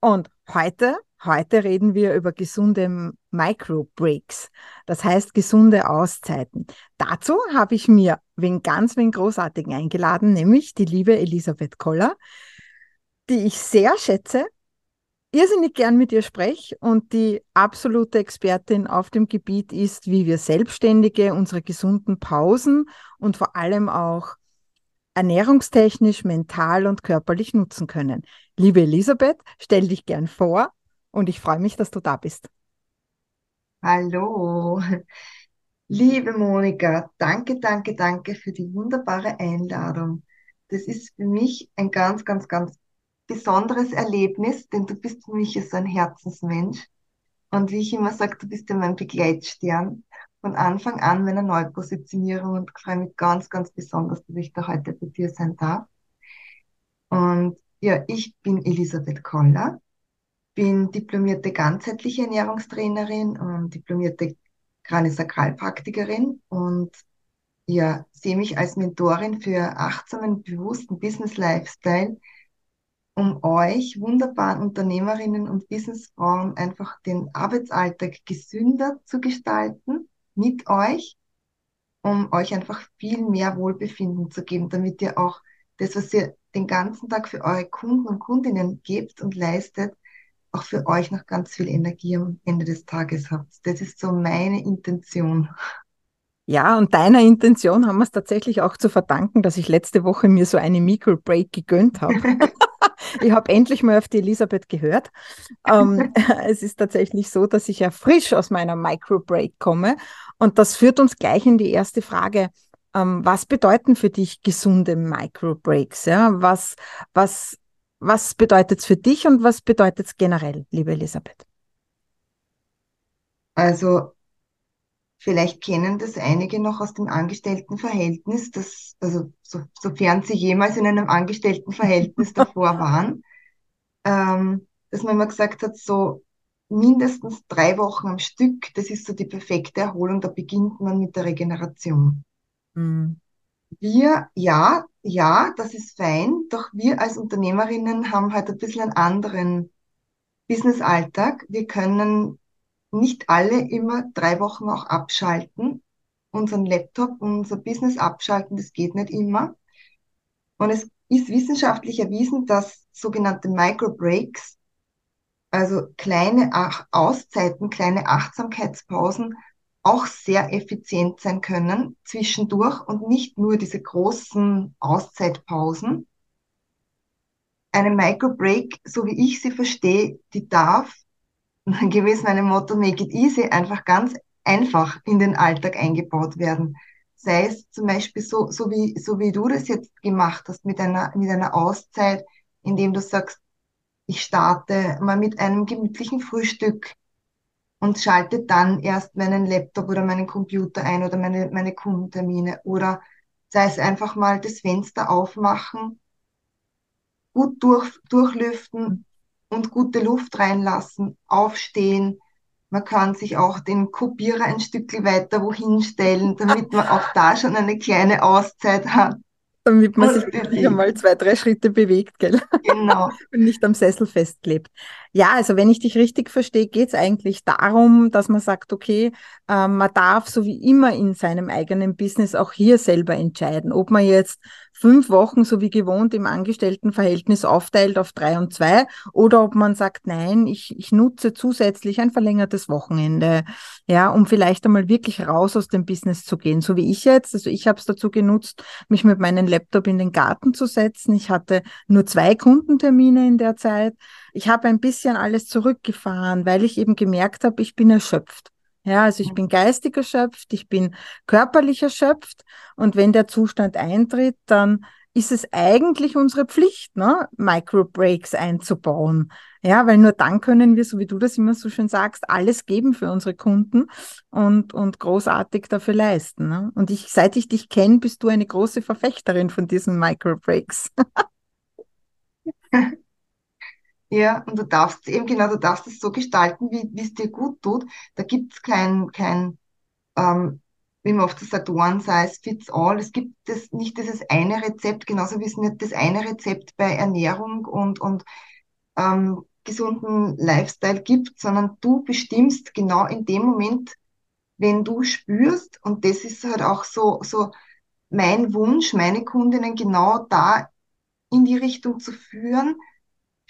und heute, heute reden wir über gesunde Micro-Breaks. Das heißt gesunde Auszeiten. Dazu habe ich mir wen ganz, wen großartigen eingeladen, nämlich die liebe Elisabeth Koller, die ich sehr schätze, irrsinnig gern mit ihr spreche und die absolute Expertin auf dem Gebiet ist, wie wir Selbstständige unsere gesunden Pausen und vor allem auch ernährungstechnisch, mental und körperlich nutzen können. Liebe Elisabeth, stell dich gern vor und ich freue mich, dass du da bist. Hallo, liebe Monika, danke, danke, danke für die wunderbare Einladung. Das ist für mich ein ganz, ganz, ganz besonderes Erlebnis, denn du bist für mich so ein Herzensmensch. Und wie ich immer sage, du bist ja mein Begleitstern von Anfang an meiner Neupositionierung und freue mich ganz, ganz besonders, dass ich da heute bei dir sein darf. Und ja, ich bin Elisabeth Koller, bin diplomierte ganzheitliche Ernährungstrainerin und diplomierte Kraniosakralpraktikerin und ja, sehe mich als Mentorin für achtsamen, bewussten Business Lifestyle, um euch wunderbaren Unternehmerinnen und Businessfrauen einfach den Arbeitsalltag gesünder zu gestalten mit euch, um euch einfach viel mehr Wohlbefinden zu geben, damit ihr auch das, was ihr den ganzen Tag für eure Kunden und Kundinnen gebt und leistet, auch für euch noch ganz viel Energie am Ende des Tages habt. Das ist so meine Intention. Ja, und deiner Intention haben wir es tatsächlich auch zu verdanken, dass ich letzte Woche mir so eine Micro-Break gegönnt habe. ich habe endlich mal auf die Elisabeth gehört. Ähm, es ist tatsächlich so, dass ich ja frisch aus meiner Micro-Break komme. Und das führt uns gleich in die erste Frage. Ähm, was bedeuten für dich gesunde Micro-Breaks? Ja? Was, was, was bedeutet es für dich und was bedeutet es generell, liebe Elisabeth? Also Vielleicht kennen das einige noch aus dem Angestelltenverhältnis, das, also so, sofern sie jemals in einem Angestelltenverhältnis davor waren, ähm, dass man immer gesagt hat, so mindestens drei Wochen am Stück, das ist so die perfekte Erholung, da beginnt man mit der Regeneration. Mhm. Wir, ja, ja, das ist fein, doch wir als Unternehmerinnen haben halt ein bisschen einen anderen Business-Alltag. Wir können nicht alle immer drei Wochen auch abschalten, unseren Laptop, unser Business abschalten, das geht nicht immer. Und es ist wissenschaftlich erwiesen, dass sogenannte Micro-Breaks, also kleine Auszeiten, kleine Achtsamkeitspausen, auch sehr effizient sein können zwischendurch und nicht nur diese großen Auszeitpausen. Eine Micro-Break, so wie ich sie verstehe, die darf gewiss meinem Motto Make it easy einfach ganz einfach in den Alltag eingebaut werden. Sei es zum Beispiel so, so wie, so wie du das jetzt gemacht hast mit einer, mit einer Auszeit, indem du sagst, ich starte mal mit einem gemütlichen Frühstück und schalte dann erst meinen Laptop oder meinen Computer ein oder meine, meine Kundentermine oder sei es einfach mal das Fenster aufmachen, gut durch, durchlüften, und gute Luft reinlassen, aufstehen. Man kann sich auch den Kopierer ein Stück weiter wohin stellen, damit man auch da schon eine kleine Auszeit hat. Damit man sich wirklich einmal zwei, drei Schritte bewegt, gell? Genau. und nicht am Sessel festklebt. Ja, also wenn ich dich richtig verstehe, geht es eigentlich darum, dass man sagt, okay, äh, man darf so wie immer in seinem eigenen Business auch hier selber entscheiden, ob man jetzt fünf Wochen so wie gewohnt im Angestelltenverhältnis aufteilt auf drei und zwei oder ob man sagt, nein, ich, ich nutze zusätzlich ein verlängertes Wochenende, ja, um vielleicht einmal wirklich raus aus dem Business zu gehen, so wie ich jetzt. Also ich habe es dazu genutzt, mich mit meinem Laptop in den Garten zu setzen. Ich hatte nur zwei Kundentermine in der Zeit. Ich habe ein bisschen alles zurückgefahren, weil ich eben gemerkt habe, ich bin erschöpft. Ja, also ich bin geistig erschöpft, ich bin körperlich erschöpft und wenn der Zustand eintritt, dann ist es eigentlich unsere Pflicht, ne, Microbreaks einzubauen. Ja, weil nur dann können wir, so wie du das immer so schön sagst, alles geben für unsere Kunden und, und großartig dafür leisten. Ne? Und ich, seit ich dich kenne, bist du eine große Verfechterin von diesen Microbreaks. Ja, und du darfst eben genau, du darfst es so gestalten, wie es dir gut tut. Da gibt es kein, kein ähm, wie man oft sagt, one size fits all. Es gibt das, nicht dieses eine Rezept, genauso wie es nicht das eine Rezept bei Ernährung und, und ähm, gesunden Lifestyle gibt, sondern du bestimmst genau in dem Moment, wenn du spürst, und das ist halt auch so, so mein Wunsch, meine Kundinnen genau da in die Richtung zu führen,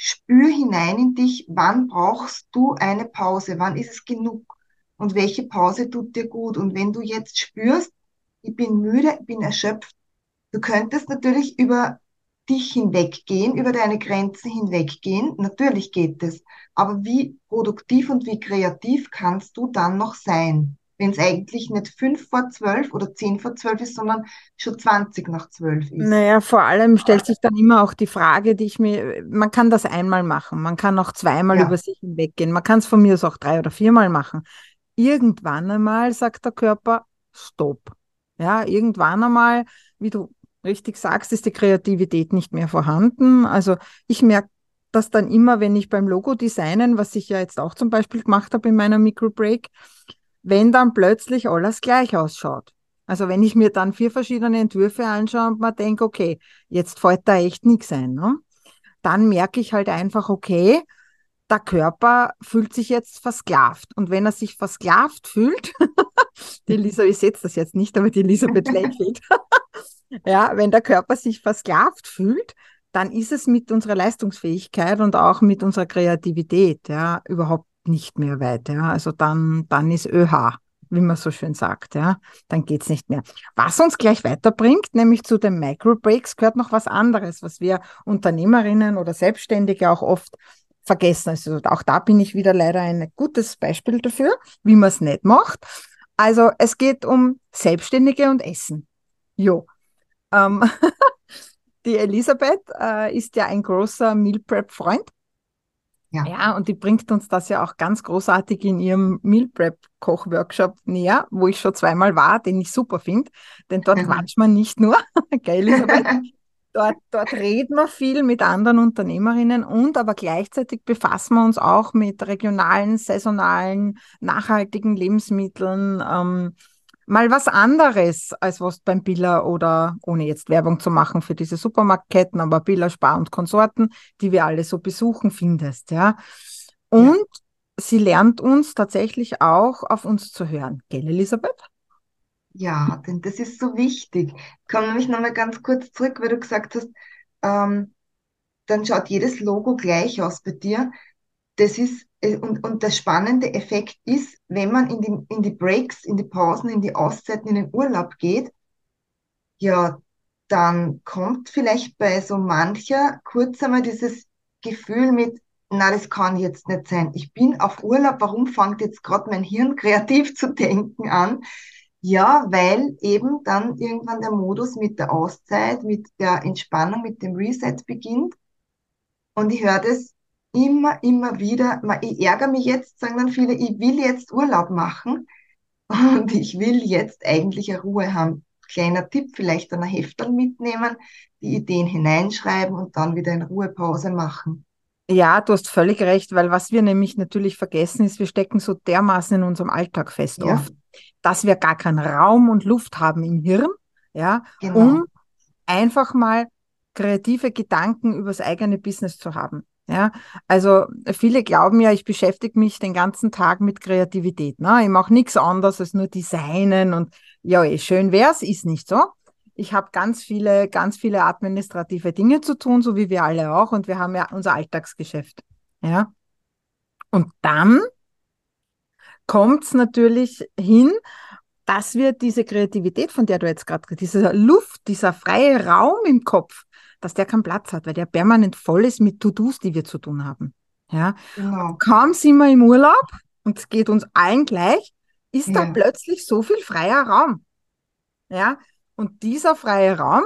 spür hinein in dich, wann brauchst du eine Pause, wann ist es genug und welche Pause tut dir gut. Und wenn du jetzt spürst, ich bin müde, ich bin erschöpft, du könntest natürlich über dich hinweggehen, über deine Grenzen hinweggehen. Natürlich geht es. Aber wie produktiv und wie kreativ kannst du dann noch sein? Wenn es eigentlich nicht fünf vor zwölf oder zehn vor zwölf ist, sondern schon 20 nach zwölf ist. Naja, vor allem stellt sich dann immer auch die Frage, die ich mir, man kann das einmal machen, man kann auch zweimal ja. über sich hinweggehen, man kann es von mir aus auch drei oder viermal machen. Irgendwann einmal sagt der Körper, stopp. Ja, irgendwann einmal, wie du richtig sagst, ist die Kreativität nicht mehr vorhanden. Also ich merke das dann immer, wenn ich beim Logo designen, was ich ja jetzt auch zum Beispiel gemacht habe in meiner Microbreak, wenn dann plötzlich alles gleich ausschaut. Also wenn ich mir dann vier verschiedene Entwürfe anschaue und mir denke, okay, jetzt fällt da echt nichts ein, ne? dann merke ich halt einfach, okay, der Körper fühlt sich jetzt versklavt. Und wenn er sich versklavt fühlt, die Elisabeth, ich setze das jetzt nicht, aber die Elisabeth lächelt. ja, wenn der Körper sich versklavt fühlt, dann ist es mit unserer Leistungsfähigkeit und auch mit unserer Kreativität ja überhaupt nicht mehr weit. Ja. Also dann, dann ist ÖH, wie man so schön sagt. Ja. Dann geht's nicht mehr. Was uns gleich weiterbringt, nämlich zu den Microbreaks, gehört noch was anderes, was wir Unternehmerinnen oder Selbstständige auch oft vergessen. Also auch da bin ich wieder leider ein gutes Beispiel dafür, wie man es nicht macht. Also es geht um Selbstständige und Essen. Jo. Ähm, die Elisabeth äh, ist ja ein großer Meal Prep Freund. Ja. ja, und die bringt uns das ja auch ganz großartig in ihrem Meal Prep Koch-Workshop näher, wo ich schon zweimal war, den ich super finde. Denn dort mhm. quatscht man nicht nur, geil Elisabeth, dort, dort reden wir viel mit anderen Unternehmerinnen und aber gleichzeitig befassen wir uns auch mit regionalen, saisonalen, nachhaltigen Lebensmitteln, ähm, mal was anderes, als was beim Billa oder, ohne jetzt Werbung zu machen für diese Supermarktketten, aber Billa, Spar und Konsorten, die wir alle so besuchen, findest, ja. Und ja. sie lernt uns tatsächlich auch auf uns zu hören. Gell, Elisabeth? Ja, denn das ist so wichtig. Ich komme nämlich nochmal ganz kurz zurück, weil du gesagt hast, ähm, dann schaut jedes Logo gleich aus bei dir. Das ist äh, und, und der spannende Effekt ist, wenn man in die, in die Breaks, in die Pausen, in die Auszeiten, in den Urlaub geht, ja, dann kommt vielleicht bei so mancher kurz einmal dieses Gefühl mit, na, das kann jetzt nicht sein. Ich bin auf Urlaub, warum fängt jetzt gerade mein Hirn kreativ zu denken an? Ja, weil eben dann irgendwann der Modus mit der Auszeit, mit der Entspannung, mit dem Reset beginnt. Und ich höre das immer, immer wieder, ich ärgere mich jetzt, sagen dann viele, ich will jetzt Urlaub machen und ich will jetzt eigentlich eine Ruhe haben. Kleiner Tipp, vielleicht dann ein Heftel mitnehmen, die Ideen hineinschreiben und dann wieder in Ruhepause machen. Ja, du hast völlig recht, weil was wir nämlich natürlich vergessen ist, wir stecken so dermaßen in unserem Alltag fest ja. oft, dass wir gar keinen Raum und Luft haben im Hirn, ja, genau. um einfach mal kreative Gedanken übers eigene Business zu haben. Ja, also viele glauben ja, ich beschäftige mich den ganzen Tag mit Kreativität. Ne? Ich mache nichts anderes als nur Designen und ja, eh, schön wär's, ist nicht so. Ich habe ganz viele, ganz viele administrative Dinge zu tun, so wie wir alle auch, und wir haben ja unser Alltagsgeschäft. Ja. Und dann kommt es natürlich hin, dass wir diese Kreativität, von der du jetzt gerade, diese Luft, dieser freie Raum im Kopf, dass der keinen Platz hat, weil der permanent voll ist mit To-Dos, die wir zu tun haben. Ja. Genau. Kaum sind wir im Urlaub und es geht uns allen gleich, ist ja. da plötzlich so viel freier Raum. Ja. Und dieser freie Raum,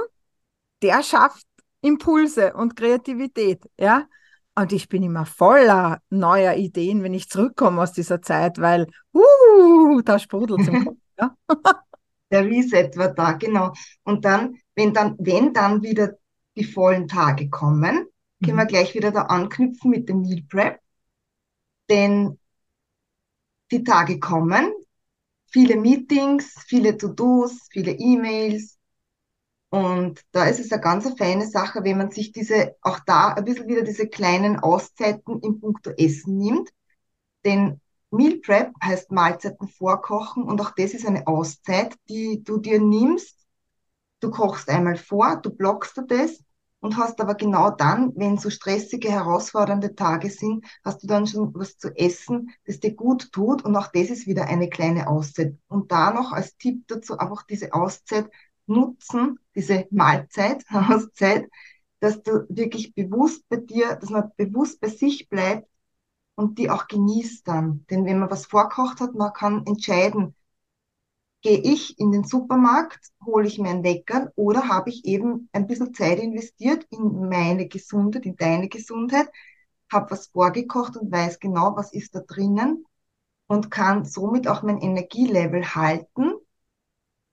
der schafft Impulse und Kreativität, ja. Und ich bin immer voller neuer Ideen, wenn ich zurückkomme aus dieser Zeit, weil uh, da sprudelt es im Kopf. Ja? Der Reset war da, genau. Und dann, wenn dann, wenn dann wieder die vollen Tage kommen, können mhm. wir gleich wieder da anknüpfen mit dem Meal Prep. Denn die Tage kommen, viele Meetings, viele To-Dos, viele E-Mails. Und da ist es eine ganz feine Sache, wenn man sich diese, auch da ein bisschen wieder diese kleinen Auszeiten im Punkto Essen nimmt. Denn Meal Prep heißt Mahlzeiten vorkochen und auch das ist eine Auszeit, die du dir nimmst. Du kochst einmal vor, du blockst du das und hast aber genau dann, wenn so stressige, herausfordernde Tage sind, hast du dann schon was zu essen, das dir gut tut und auch das ist wieder eine kleine Auszeit. Und da noch als Tipp dazu einfach diese Auszeit nutzen, diese Mahlzeit, Auszeit, dass du wirklich bewusst bei dir, dass man bewusst bei sich bleibt und die auch genießt dann. Denn wenn man was vorkocht hat, man kann entscheiden, gehe ich in den Supermarkt, hole ich mir ein Leckerl oder habe ich eben ein bisschen Zeit investiert in meine Gesundheit, in deine Gesundheit, habe was vorgekocht und weiß genau, was ist da drinnen und kann somit auch mein Energielevel halten,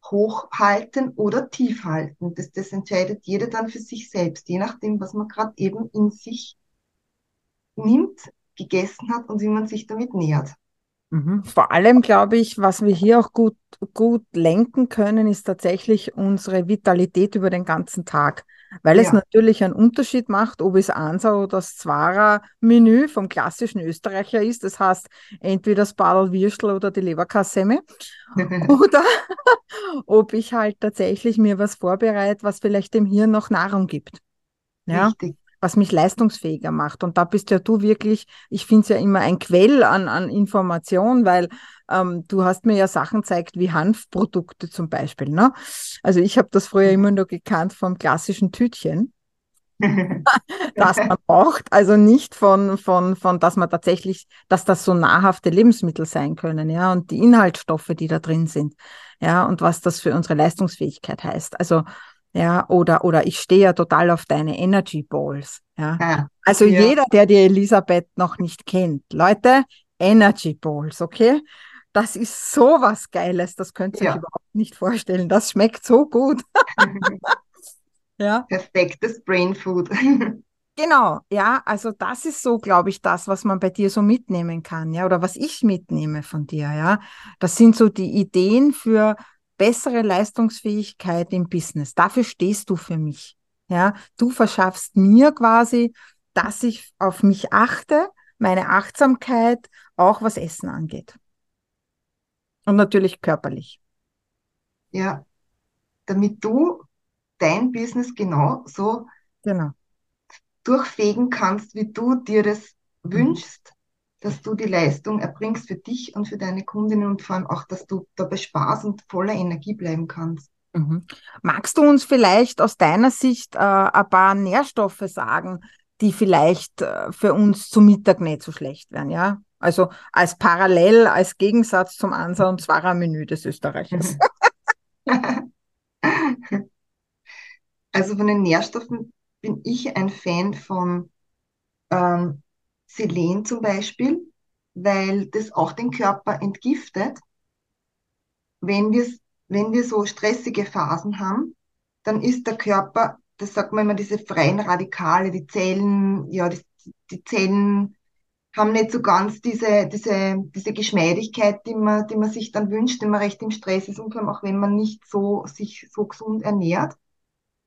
hochhalten oder tief halten. Das, das entscheidet jeder dann für sich selbst, je nachdem, was man gerade eben in sich nimmt, gegessen hat und wie man sich damit nähert. Mhm. Vor allem glaube ich, was wir hier auch gut, gut lenken können, ist tatsächlich unsere Vitalität über den ganzen Tag. Weil ja. es natürlich einen Unterschied macht, ob es Ansa oder das Zwara-Menü vom klassischen Österreicher ist. Das heißt, entweder das Badel Würstel oder die Leberkassemme. oder ob ich halt tatsächlich mir was vorbereite, was vielleicht dem Hirn noch Nahrung gibt. Ja? Richtig was mich leistungsfähiger macht. Und da bist ja du wirklich, ich finde es ja immer ein Quell an, an Information, weil ähm, du hast mir ja Sachen gezeigt wie Hanfprodukte zum Beispiel. Ne? Also ich habe das früher immer nur gekannt vom klassischen Tütchen. das man braucht, also nicht von, von, von, dass man tatsächlich, dass das so nahrhafte Lebensmittel sein können, ja, und die Inhaltsstoffe, die da drin sind, ja, und was das für unsere Leistungsfähigkeit heißt. Also ja, oder, oder ich stehe ja total auf deine Energy Balls. Ja. ja. Also ja. jeder, der die Elisabeth noch nicht kennt, Leute, Energy Balls, okay? Das ist so was Geiles, das könnt ihr ja. euch überhaupt nicht vorstellen. Das schmeckt so gut. ja. Perfektes Brain Food. Genau, ja, also das ist so, glaube ich, das, was man bei dir so mitnehmen kann, ja, oder was ich mitnehme von dir, ja. Das sind so die Ideen für bessere Leistungsfähigkeit im Business. Dafür stehst du für mich. Ja, du verschaffst mir quasi, dass ich auf mich achte, meine Achtsamkeit, auch was Essen angeht. Und natürlich körperlich. Ja, damit du dein Business genau so genau. durchfegen kannst, wie du dir das mhm. wünschst, dass du die Leistung erbringst für dich und für deine Kundinnen und vor allem auch, dass du dabei Spaß und voller Energie bleiben kannst. Mhm. Magst du uns vielleicht aus deiner Sicht äh, ein paar Nährstoffe sagen, die vielleicht äh, für uns zum Mittag nicht so schlecht wären, ja? Also als Parallel, als Gegensatz zum Ansa- und Zwara-Menü des Österreichers. also von den Nährstoffen bin ich ein Fan von ähm, Selen zum Beispiel, weil das auch den Körper entgiftet. Wenn wir, wenn wir so stressige Phasen haben, dann ist der Körper, das sagt man immer, diese freien Radikale, die Zellen, ja, die, die Zellen haben nicht so ganz diese, diese, diese Geschmeidigkeit, die man, die man sich dann wünscht, wenn man recht im Stress ist und auch wenn man nicht so, sich so gesund ernährt.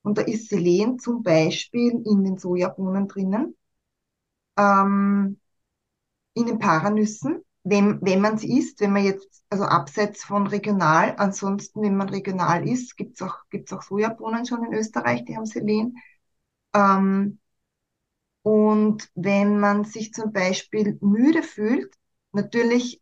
Und da ist Selen zum Beispiel in den Sojabohnen drinnen ähm, in den Paranüssen, wenn, wenn man sie isst, wenn man jetzt, also abseits von regional, ansonsten, wenn man regional isst, gibt's auch, gibt's auch Sojabohnen schon in Österreich, die haben Selen. Ähm, und wenn man sich zum Beispiel müde fühlt, natürlich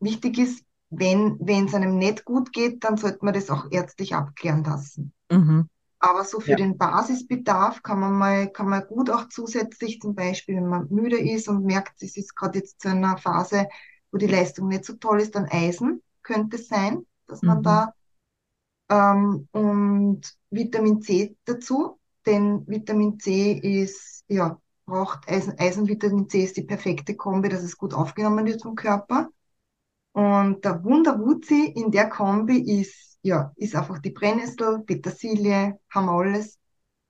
wichtig ist, wenn wenn es einem nicht gut geht, dann sollte man das auch ärztlich abklären lassen. Mhm. Aber so für ja. den Basisbedarf kann man mal, kann man gut auch zusätzlich zum Beispiel, wenn man müde ist und merkt, es ist gerade jetzt zu einer Phase, wo die Leistung nicht so toll ist, dann Eisen könnte es sein, dass man mhm. da ähm, und Vitamin C dazu. denn Vitamin C ist, ja, braucht Eisen, Eisen, Vitamin C ist die perfekte Kombi, dass es gut aufgenommen wird vom Körper. Und der Wunderwuzi in der Kombi ist, ja, ist einfach die Brennnessel, Petersilie, haben wir alles,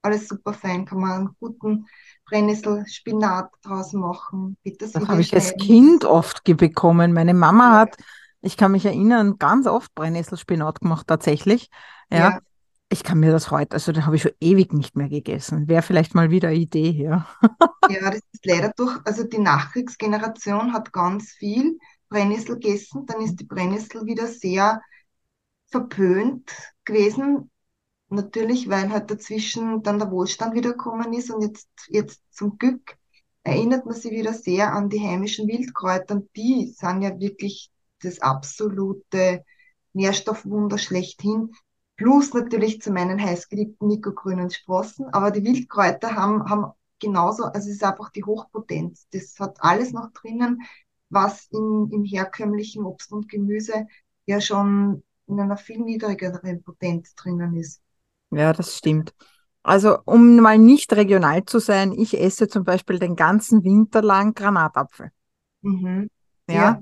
alles super fein, kann man einen guten Brennnessel, Spinat draus machen, Petersilie Das habe ich als. Kind oft bekommen. Meine Mama hat, ich kann mich erinnern, ganz oft Brennnesselspinat gemacht, tatsächlich. Ja, Ja, ich kann mir das heute, also den habe ich schon ewig nicht mehr gegessen. Wäre vielleicht mal wieder eine Idee hier. ja, das ist leider durch, also die Nachkriegsgeneration hat ganz viel Brennnessel gegessen, dann ist die Brennnessel wieder sehr verpönt gewesen. Natürlich, weil halt dazwischen dann der Wohlstand wiedergekommen ist und jetzt, jetzt zum Glück erinnert man sich wieder sehr an die heimischen Wildkräuter und die sind ja wirklich das absolute Nährstoffwunder schlechthin. Plus natürlich zu meinen heißgeliebten nikogrünen Sprossen, aber die Wildkräuter haben, haben genauso, also es ist einfach die Hochpotenz. Das hat alles noch drinnen, was in, im herkömmlichen Obst und Gemüse ja schon in einer viel niedrigeren Potenz drinnen ist. Ja, das stimmt. Also, um mal nicht regional zu sein, ich esse zum Beispiel den ganzen Winter lang Granatapfel. Mhm. Ja, Ja,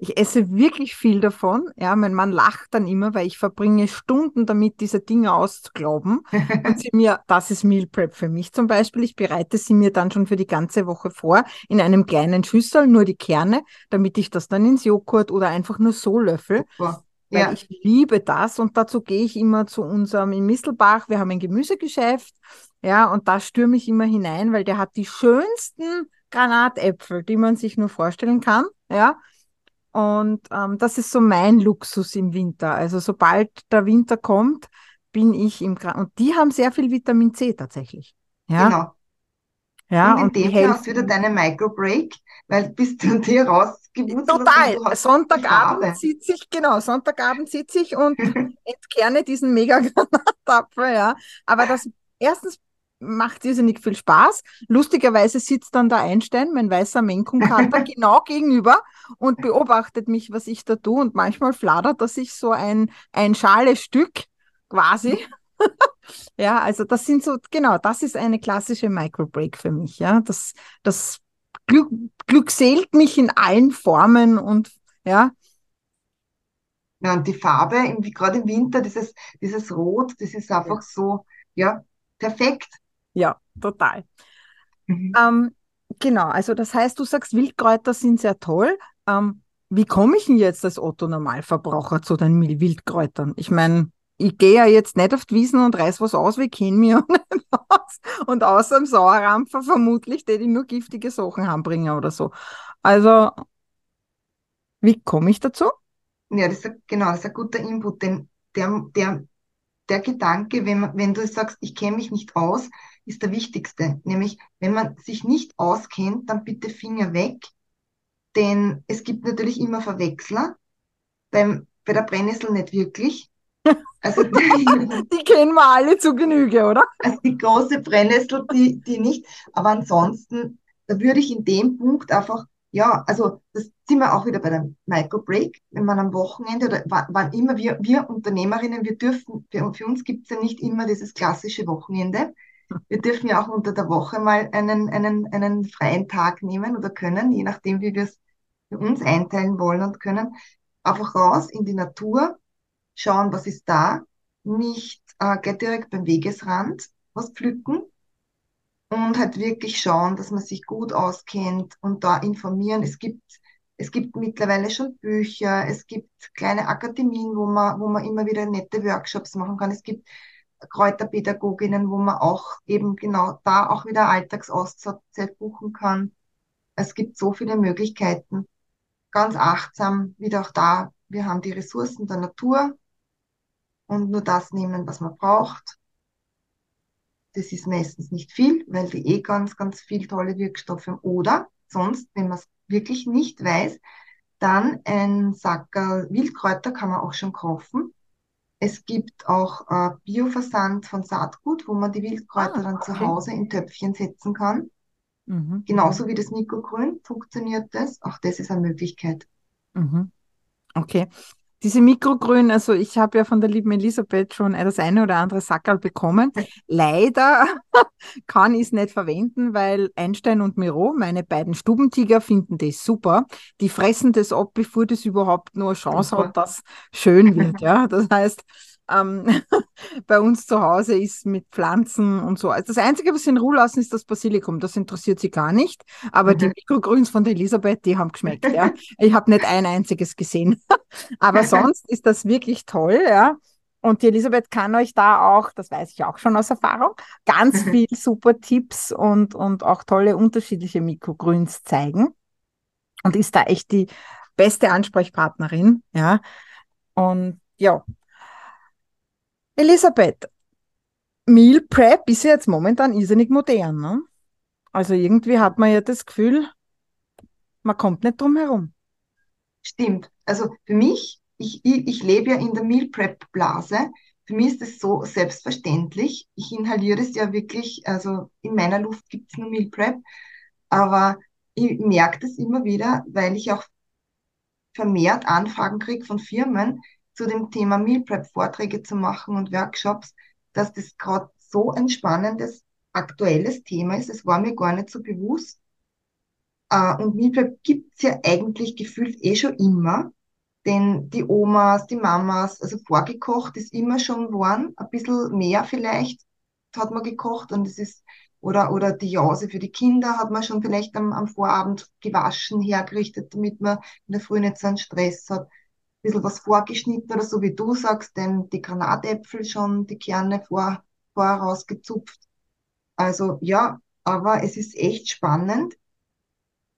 ich esse wirklich viel davon. Ja, mein Mann lacht dann immer, weil ich verbringe Stunden damit, diese Dinge auszuglauben. Und sie mir, das ist Meal Prep für mich zum Beispiel. Ich bereite sie mir dann schon für die ganze Woche vor in einem kleinen Schüssel, nur die Kerne, damit ich das dann ins Joghurt oder einfach nur so löffel. super. Weil Ja, ich liebe das und dazu gehe ich immer zu unserem in Mistelbach. Wir haben ein Gemüsegeschäft, ja, und da stürme ich immer hinein, weil der hat die schönsten Granatäpfel, die man sich nur vorstellen kann, ja. Und ähm, das ist so mein Luxus im Winter. Also sobald der Winter kommt, bin ich im Gran und die haben sehr viel Vitamin C tatsächlich, ja, genau. ja, Und in und die dem Fall hast du wieder deine Microbreak, weil bist du dir rausgewurzelt und Total. Sonntagabend sitze ich, genau, Sonntagabend sitze ich und entkerne diesen Mega-Granatapfel, ja. Aber das erstens macht irrsinnig viel Spaß. Lustigerweise sitzt dann der Einstein, mein weißer Menkunkata, genau gegenüber und beobachtet mich, was ich da tue. Und manchmal fladert er sich so ein, ein schales Stück quasi. Ja, also das sind so, genau, das ist eine klassische Microbreak für mich, ja. Das, das Glück, glückselt mich in allen Formen und ja, Ja, und die Farbe, im, gerade im Winter, dieses, dieses Rot, das ist Ja. einfach so, ja, perfekt. ja, total. Mhm. Ähm, genau, also das heißt, du sagst, Wildkräuter sind sehr toll. Ähm, wie komme ich denn jetzt als Otto-Normalverbraucher zu den Wildkräutern? Ich meine, ich gehe ja jetzt nicht auf die Wiesen und reiß was aus, wir kennen mich ja nicht aus. Und außer dem Sauerrampfer vermutlich, die nur giftige Sachen anbringen oder so. Also, wie komme ich dazu? Ja, das ist, ein- genau, das ist ein guter Input, denn der, der, der Gedanke, wenn man, wenn du sagst, ich kenne mich nicht aus, ist der wichtigste. Nämlich, wenn man sich nicht auskennt, dann bitte Finger weg, denn es gibt natürlich immer Verwechsler, beim, bei der Brennnessel nicht wirklich. Also, Die kennen wir alle zu Genüge, oder? also die große Brennnessel, die, die nicht. Aber ansonsten, da würde ich in dem Punkt einfach, ja, also das sind wir auch wieder bei der Microbreak, wenn man am Wochenende oder wann, immer wir, wir Unternehmerinnen, wir dürfen, für, für uns gibt es ja nicht immer dieses klassische Wochenende. Wir dürfen ja auch unter der Woche mal einen, einen, einen freien Tag nehmen oder können, je nachdem, wie wir es für uns einteilen wollen und können. Einfach raus in die Natur, schauen, was ist da, nicht äh, gleich direkt beim Wegesrand was pflücken und halt wirklich schauen, dass man sich gut auskennt und da informieren. Es gibt, es gibt mittlerweile schon Bücher, es gibt kleine Akademien, wo man, wo man immer wieder nette Workshops machen kann. Es gibt Kräuterpädagoginnen, wo man auch eben genau da auch wieder Alltagsauszeit buchen kann. Es gibt so viele Möglichkeiten. Ganz achtsam, wieder auch da. Wir haben die Ressourcen der Natur und nur das nehmen, was man braucht. Das ist meistens nicht viel, weil die eh ganz, ganz viel tolle Wirkstoffe haben. Oder sonst, wenn man es wirklich nicht weiß, dann ein Sackerl Wildkräuter kann man auch schon kaufen. Es gibt auch äh, Bioversand von Saatgut, wo man die Wildkräuter Ah, dann zu okay. Hause in Töpfchen setzen kann. Mhm. Genauso wie das Nikogrün funktioniert das. Auch das ist eine Möglichkeit. Mhm. Okay. Diese Mikrogrün, also ich habe ja von der lieben Elisabeth schon das eine oder andere Sackerl bekommen. Leider kann ich es nicht verwenden, weil Einstein und Miro, meine beiden Stubentiger, finden das super. Die fressen das ab, bevor das überhaupt nur eine Chance hat, dass schön wird. Ja, das heißt, ähm, bei uns zu Hause ist mit Pflanzen und so. Also das Einzige, was sie in Ruhe lassen, ist das Basilikum. Das interessiert sie gar nicht. Aber mhm. die Mikrogrüns von der Elisabeth, die haben geschmeckt. Ja. Ich habe nicht ein einziges gesehen. Aber sonst ist das wirklich toll, ja. Und die Elisabeth kann euch da auch, das weiß ich auch schon aus Erfahrung, ganz mhm. viel super Tipps und, und auch tolle unterschiedliche Mikrogrüns zeigen. Und ist da echt die beste Ansprechpartnerin, ja. Und ja, Elisabeth, Meal Prep ist ja jetzt momentan irrsinnig modern. Ne? Also irgendwie hat man ja das Gefühl, man kommt nicht drum herum. Stimmt. Also für mich, ich, ich, ich lebe ja in der Meal Prep Blase. Für mich ist es so selbstverständlich. Ich inhaliere es ja wirklich, also in meiner Luft gibt es nur Meal Prep. Aber ich merke das immer wieder, weil ich auch vermehrt Anfragen kriege von Firmen, zu dem Thema Meal Prep Vorträge zu machen und Workshops, dass das gerade so ein spannendes, aktuelles Thema ist. Es war mir gar nicht so bewusst. Uh, und Meal Prep gibt's ja eigentlich gefühlt eh schon immer. Denn die Omas, die Mamas, also vorgekocht ist immer schon geworden. Ein bisschen mehr vielleicht hat man gekocht und es ist, oder, oder die Jause für die Kinder hat man schon vielleicht am, am Vorabend gewaschen, hergerichtet, damit man in der Früh nicht so einen Stress hat bisschen was vorgeschnitten oder so wie du sagst, denn die Granatäpfel schon, die Kerne vor, vorher rausgezupft. Also ja, aber es ist echt spannend.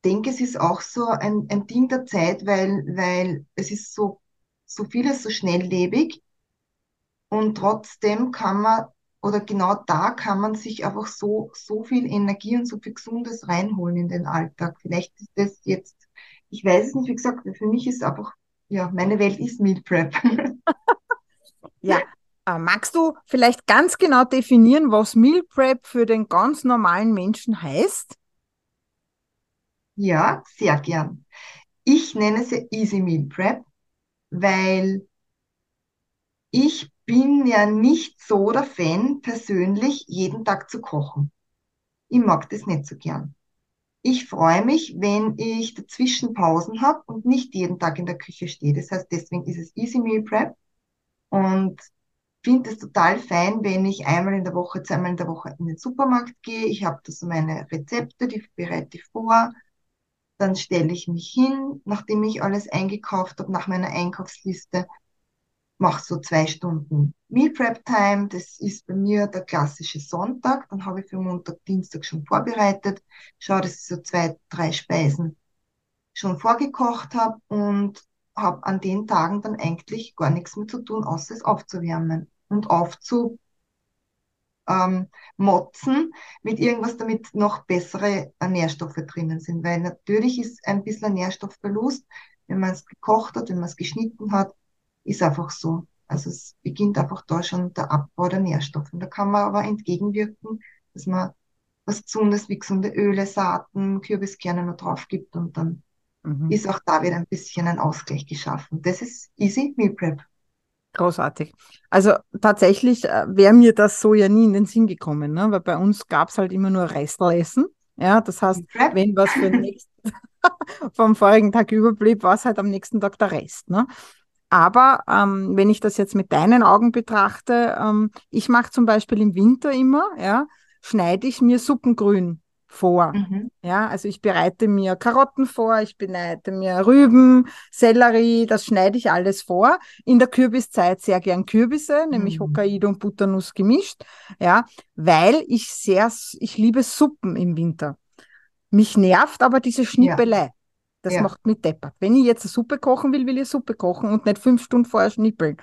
Ich denke, es ist auch so ein, ein Ding der Zeit, weil, weil es ist so, so vieles so schnelllebig und trotzdem kann man, oder genau da kann man sich einfach so, so viel Energie und so viel Gesundes reinholen in den Alltag. Vielleicht ist das jetzt, ich weiß es nicht, wie gesagt, für mich ist einfach ja, meine Welt ist Meal Prep. ja, äh, magst du vielleicht ganz genau definieren, was Meal Prep für den ganz normalen Menschen heißt? Ja, sehr gern. Ich nenne es ja Easy Meal Prep, weil ich bin ja nicht so der Fan, persönlich jeden Tag zu kochen. Ich mag das nicht so gern. Ich freue mich, wenn ich dazwischen Pausen habe und nicht jeden Tag in der Küche stehe. Das heißt, deswegen ist es Easy Meal Prep und finde es total fein, wenn ich einmal in der Woche, zweimal in der Woche in den Supermarkt gehe. Ich habe da so meine Rezepte, die bereite ich vor. Dann stelle ich mich hin, nachdem ich alles eingekauft habe, nach meiner Einkaufsliste mache so zwei Stunden Meal Prep Time. Das ist bei mir der klassische Sonntag. Dann habe ich für Montag, Dienstag schon vorbereitet. Schaue, dass ich so zwei, drei Speisen schon vorgekocht habe und habe an den Tagen dann eigentlich gar nichts mehr zu tun, außer es aufzuwärmen und aufzu ähm, motzen mit irgendwas, damit noch bessere Nährstoffe drinnen sind. Weil natürlich ist ein bisschen Nährstoffverlust, wenn man es gekocht hat, wenn man es geschnitten hat, ist einfach so. Also es beginnt einfach da schon der Abbau der Nährstoffe. Da kann man aber entgegenwirken, dass man was Gesundes wie gesunde Öle, Saaten, Kürbiskerne noch drauf gibt und dann mhm. ist auch da wieder ein bisschen ein Ausgleich geschaffen. Das ist easy Meal Prep. Großartig. Also tatsächlich äh, wäre mir das so ja nie in den Sinn gekommen, ne? weil bei uns gab es halt immer nur Restlessen. Ja, das heißt, wenn was für den nächsten vom vorigen Tag überblieb, war es halt am nächsten Tag der Rest. Ne? Aber ähm, wenn ich das jetzt mit deinen Augen betrachte, ähm, ich mache zum Beispiel im Winter immer, ja, schneide ich mir Suppengrün vor. Mhm. Ja, also ich bereite mir Karotten vor, ich bereite mir Rüben, Sellerie, das schneide ich alles vor. In der Kürbiszeit sehr gern Kürbisse, mhm. nämlich Hokkaido und Butternuss gemischt, ja, weil ich sehr, ich liebe Suppen im Winter. Mich nervt aber diese Schnippelei. Ja. Das ja. macht mich deppert. Wenn ich jetzt eine Suppe kochen will, will ich eine Suppe kochen und nicht fünf Stunden vorher schnippeln.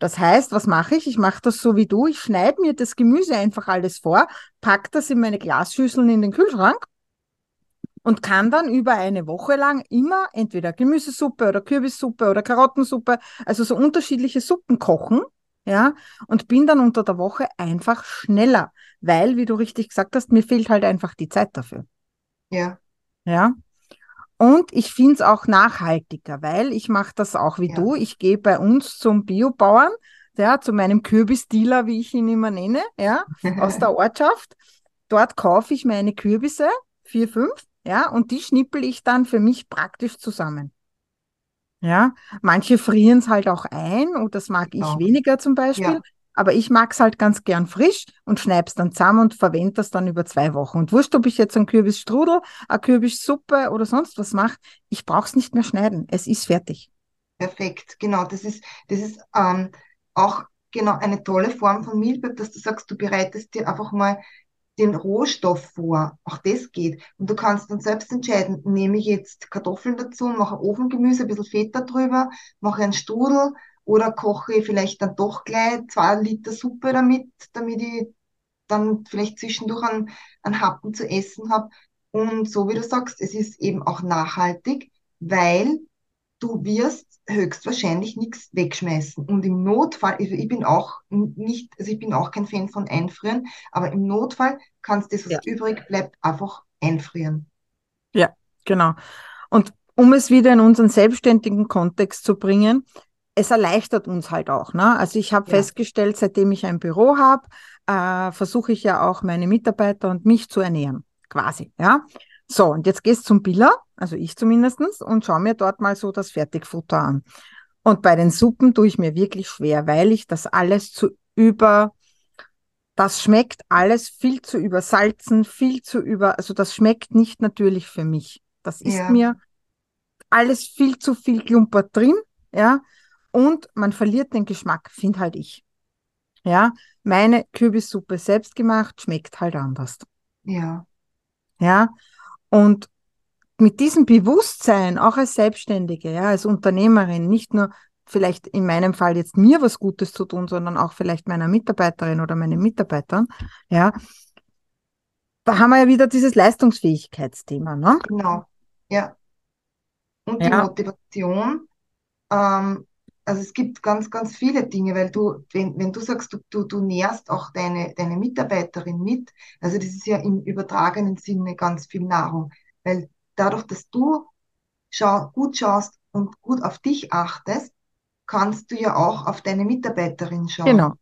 Das heißt, was mache ich? Ich mache das so wie du. Ich schneide mir das Gemüse einfach alles vor, packe das in meine Glasschüsseln in den Kühlschrank und kann dann über eine Woche lang immer entweder Gemüsesuppe oder Kürbissuppe oder Karottensuppe, also so unterschiedliche Suppen kochen, ja, und bin dann unter der Woche einfach schneller, weil, wie du richtig gesagt hast, mir fehlt halt einfach die Zeit dafür. Ja. Ja. Und ich finde es auch nachhaltiger, weil ich mache das auch wie Ja. du. Ich gehe bei uns zum Biobauern, ja, zu meinem Kürbisdealer, wie ich ihn immer nenne, ja, aus der Ortschaft. Dort kaufe ich meine Kürbisse, vier, fünf, ja, und die schnippel ich dann für mich praktisch zusammen. Ja, manche frieren es halt auch ein und das mag ich Auch. weniger zum Beispiel. Ja. Aber ich mag es halt ganz gern frisch und schneid's dann zusammen und verwende das dann über zwei Wochen. Und wurscht, ob ich jetzt einen Kürbisstrudel, eine Kürbissuppe oder sonst was mache, ich brauche es nicht mehr schneiden. Es ist fertig. Perfekt, genau. Das ist, das ist ähm, auch genau eine tolle Form von Meal Prep, dass du sagst, du bereitest dir einfach mal den Rohstoff vor. Auch das geht. Und du kannst dann selbst entscheiden, nehme ich jetzt Kartoffeln dazu, mache Ofengemüse, ein bisschen Fett da drüber, mache einen Strudel oder koche ich vielleicht dann doch gleich zwei Liter Suppe damit, damit ich dann vielleicht zwischendurch einen, einen Happen zu essen habe. Und so wie du sagst, es ist eben auch nachhaltig, weil du wirst höchstwahrscheinlich nichts wegschmeißen. Und im Notfall, also ich bin auch nicht, also ich bin auch kein Fan von Einfrieren, aber im Notfall kannst du das, was Ja. übrig bleibt, einfach einfrieren. Ja, genau. Und um es wieder in unseren selbstständigen Kontext zu bringen, es erleichtert uns halt auch. Ne? Also ich habe Ja. festgestellt, seitdem ich ein Büro habe, äh, versuche ich ja auch meine Mitarbeiter und mich zu ernähren, quasi. Ja. So, und jetzt gehst zum Biller, also ich zumindestens, und schau mir dort mal so das Fertigfutter an. Und bei den Suppen tue ich mir wirklich schwer, weil ich das alles zu über, das schmeckt alles viel zu übersalzen, viel zu über, also das schmeckt nicht natürlich für mich. Das ist Ja. mir alles viel zu viel Klumpert drin, ja, und man verliert den Geschmack, finde halt ich. Ja, meine Kürbissuppe selbst gemacht schmeckt halt anders. Ja, Ja, und mit diesem Bewusstsein, auch als Selbstständige, ja, als Unternehmerin, nicht nur vielleicht in meinem Fall jetzt mir was Gutes zu tun, sondern auch vielleicht meiner Mitarbeiterin oder meinen Mitarbeitern, ja, da haben wir ja wieder dieses Leistungsfähigkeitsthema, ne? genau. Ja. Und die Ja. Motivation, ähm, also es gibt ganz, ganz viele Dinge, weil du, wenn, wenn du sagst, du, du, du nährst auch deine, deine Mitarbeiterin mit, also das ist ja im übertragenen Sinne ganz viel Nahrung, weil dadurch, dass du schau, gut schaust und gut auf dich achtest, kannst du ja auch auf deine Mitarbeiterin schauen. Genau.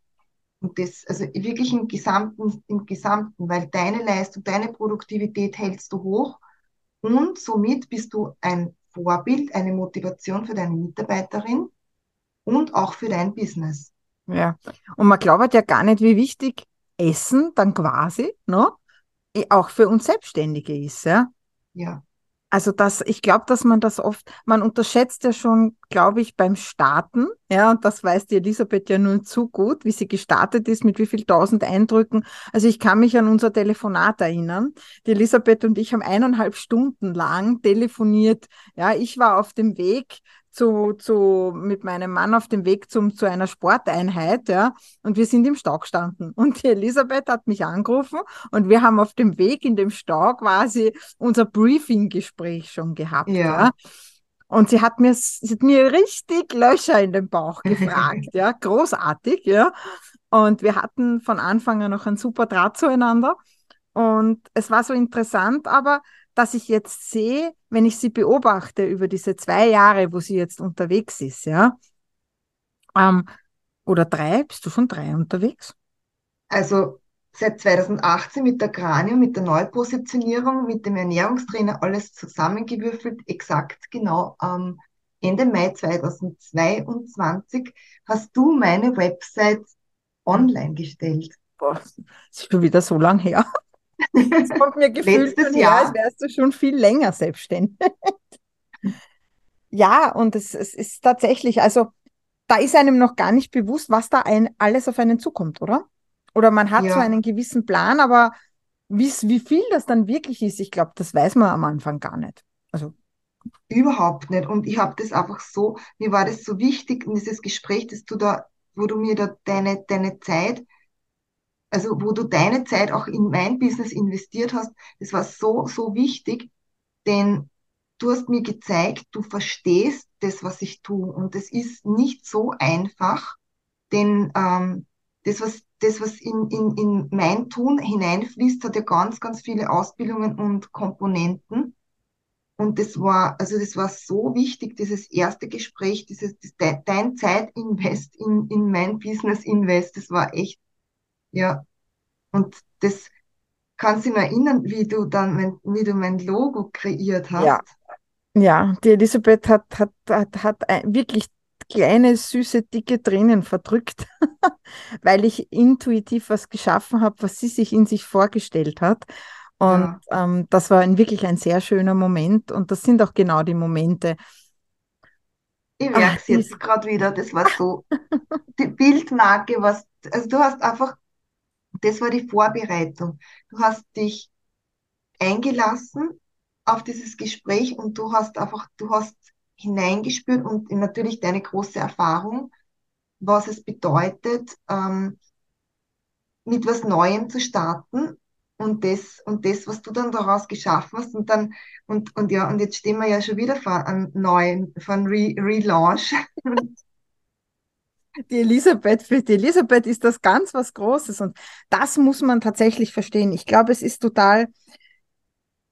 Und das, also wirklich im Gesamten, im Gesamten, weil deine Leistung, deine Produktivität hältst du hoch und somit bist du ein Vorbild, eine Motivation für deine Mitarbeiterin und auch für dein Business. Ja. Und man glaubt ja gar nicht, wie wichtig Essen dann quasi, ne? eh Auch für uns Selbstständige ist, ja. Ja, Also das, ich glaube, dass man das oft, man unterschätzt ja schon, glaube ich, beim Starten, ja, und das weiß die Elisabeth ja nur zu gut, wie sie gestartet ist, mit wie viel tausend Eindrücken. Also ich kann mich an unser Telefonat erinnern. Die Elisabeth und ich haben eineinhalb Stunden lang telefoniert. Ja, ich war auf dem Weg zu, zu, mit meinem Mann auf dem Weg zum, zu einer Sporteinheit, ja, und wir sind im Stau gestanden. Und die Elisabeth hat mich angerufen und wir haben auf dem Weg in dem Stau quasi unser Briefing-Gespräch schon gehabt, Ja. ja. Und sie hat mir, sie hat mir richtig Löcher in den Bauch gefragt, ja, großartig, ja. Und wir hatten von Anfang an noch einen super Draht zueinander. Und es war so interessant, aber dass ich jetzt sehe, wenn ich sie beobachte über diese zwei Jahre, wo sie jetzt unterwegs ist, ja, ähm, oder drei, bist du schon drei unterwegs? also seit 2018 mit der Cranium, mit der Neupositionierung, mit dem Ernährungstrainer alles zusammengewürfelt, exakt genau am Ende Mai 2022 hast du meine Website online gestellt. Boah, das ist schon wieder so lang her. Es kommt mir gefühlt schon her, Jahr. als wärst du schon viel länger selbstständig. Ja, und es, es ist tatsächlich, also da ist einem noch gar nicht bewusst, was da ein, alles auf einen zukommt, oder? Oder man hat so Ja. einen gewissen Plan, aber wie viel das dann wirklich ist, ich glaube, das weiß man am Anfang gar nicht. Also, Überhaupt nicht. Und ich habe das einfach so, mir war das so wichtig, in dieses Gespräch, dass du da, wo du mir da deine, deine Zeit, also wo du deine Zeit auch in mein Business investiert hast, das war so, so wichtig, denn du hast mir gezeigt, du verstehst das, was ich tue. Und das ist nicht so einfach, denn ähm, das, was, das, was in, in, in mein Tun hineinfließt, hat ja ganz, ganz viele Ausbildungen und Komponenten. Und das war, also das war so wichtig, dieses erste Gespräch, dieses, dein Zeitinvest in, in mein Business Invest, das war echt, ja. Und das kannst du dich erinnern, wie du dann, mein, wie du mein Logo kreiert hast. Ja, ja, die Elisabeth hat, hat, hat, hat wirklich kleine, süße, dicke Tränen verdrückt, weil ich intuitiv was geschaffen habe, was sie sich in sich vorgestellt hat. Und ja. ähm, das war ein, wirklich ein sehr schöner Moment. Und das sind auch genau die Momente. Ich merke es jetzt gerade wieder. Das war so die Bildmarke, was, also du hast einfach, das war die Vorbereitung. Du hast dich eingelassen auf dieses Gespräch und du hast einfach, du hast hineingespürt und natürlich deine große Erfahrung, was es bedeutet, ähm, mit was Neuem zu starten und das, und das, was du dann daraus geschaffen hast und dann, und, und ja, und jetzt stehen wir ja schon wieder vor einem neuen, von Re Relaunch. Die Elisabeth, für die Elisabeth ist das ganz was Großes und das muss man tatsächlich verstehen. Ich glaube, es ist total,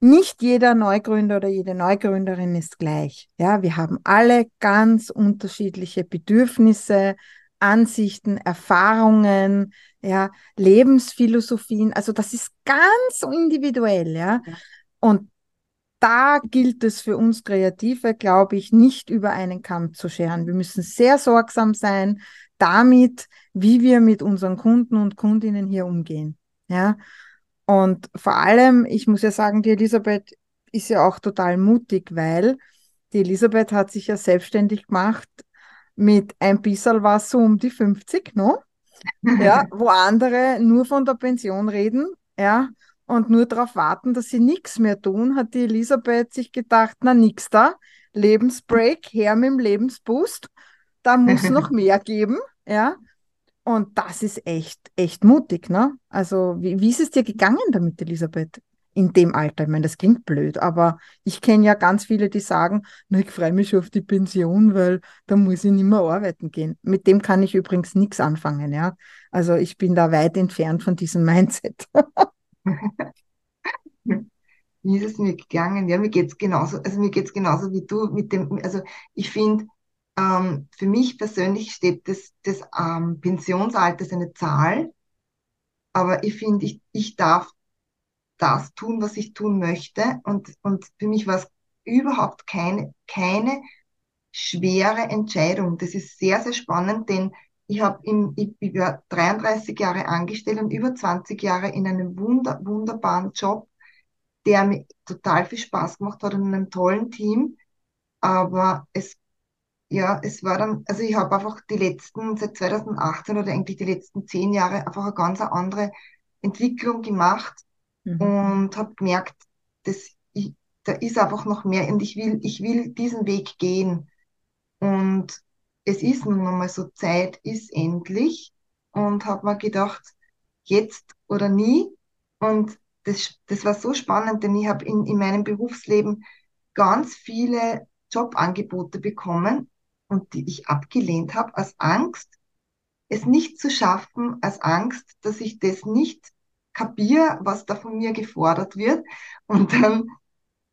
nicht jeder Neugründer oder jede Neugründerin ist gleich. Ja, wir haben alle ganz unterschiedliche Bedürfnisse, Ansichten, Erfahrungen, ja, Lebensphilosophien. Also das ist ganz individuell, ja. ja. Und da gilt es für uns Kreative, glaube ich, nicht über einen Kamm zu scheren. Wir müssen sehr sorgsam sein damit, wie wir mit unseren Kunden und Kundinnen hier umgehen. Ja, und vor allem, ich muss ja sagen, die Elisabeth ist ja auch total mutig, weil die Elisabeth hat sich ja selbstständig gemacht mit ein bisschen was so um die 50, no? Ja, wo andere nur von der Pension reden, ja, und nur darauf warten, dass sie nichts mehr tun, hat die Elisabeth sich gedacht, na nix da, Lebensbreak, her mit dem Lebensboost, da muss noch mehr geben, ja. Und das ist echt, echt mutig, ne? Also, wie, wie ist es dir gegangen damit, Elisabeth? In dem Alter, ich meine, das klingt blöd, aber ich kenne ja ganz viele, die sagen, na, ich freue mich schon auf die Pension, weil da muss ich nicht mehr arbeiten gehen. Mit dem kann ich übrigens nichts anfangen, ja. Also ich bin da weit entfernt von diesem Mindset. Wie ist es mir gegangen? Ja, mir geht's genauso, also mir geht's genauso wie du mit dem, also ich finde, ähm, für mich persönlich steht das, das ähm, Pensionsalter eine Zahl, aber ich finde, ich, ich darf das tun, was ich tun möchte. Und, und für mich war es überhaupt keine, keine schwere Entscheidung. Das ist sehr, sehr spannend, denn ich habe im, ich, war 33 Jahre angestellt und über 20 Jahre in einem wunder, wunderbaren Job, der mir total viel Spaß gemacht hat und in einem tollen Team. Aber es ja, es war dann, also ich habe einfach die letzten, seit 2018 oder eigentlich die letzten zehn Jahre einfach eine ganz andere Entwicklung gemacht mhm. und habe gemerkt, dass ich, da ist einfach noch mehr und ich will, ich will diesen Weg gehen. Und es ist nun einmal so, Zeit ist endlich und habe mir gedacht, jetzt oder nie. Und das, das war so spannend, denn ich habe in, in meinem Berufsleben ganz viele Jobangebote bekommen und die ich abgelehnt habe, als Angst, es nicht zu schaffen, als Angst, dass ich das nicht kapiere, was da von mir gefordert wird. Und dann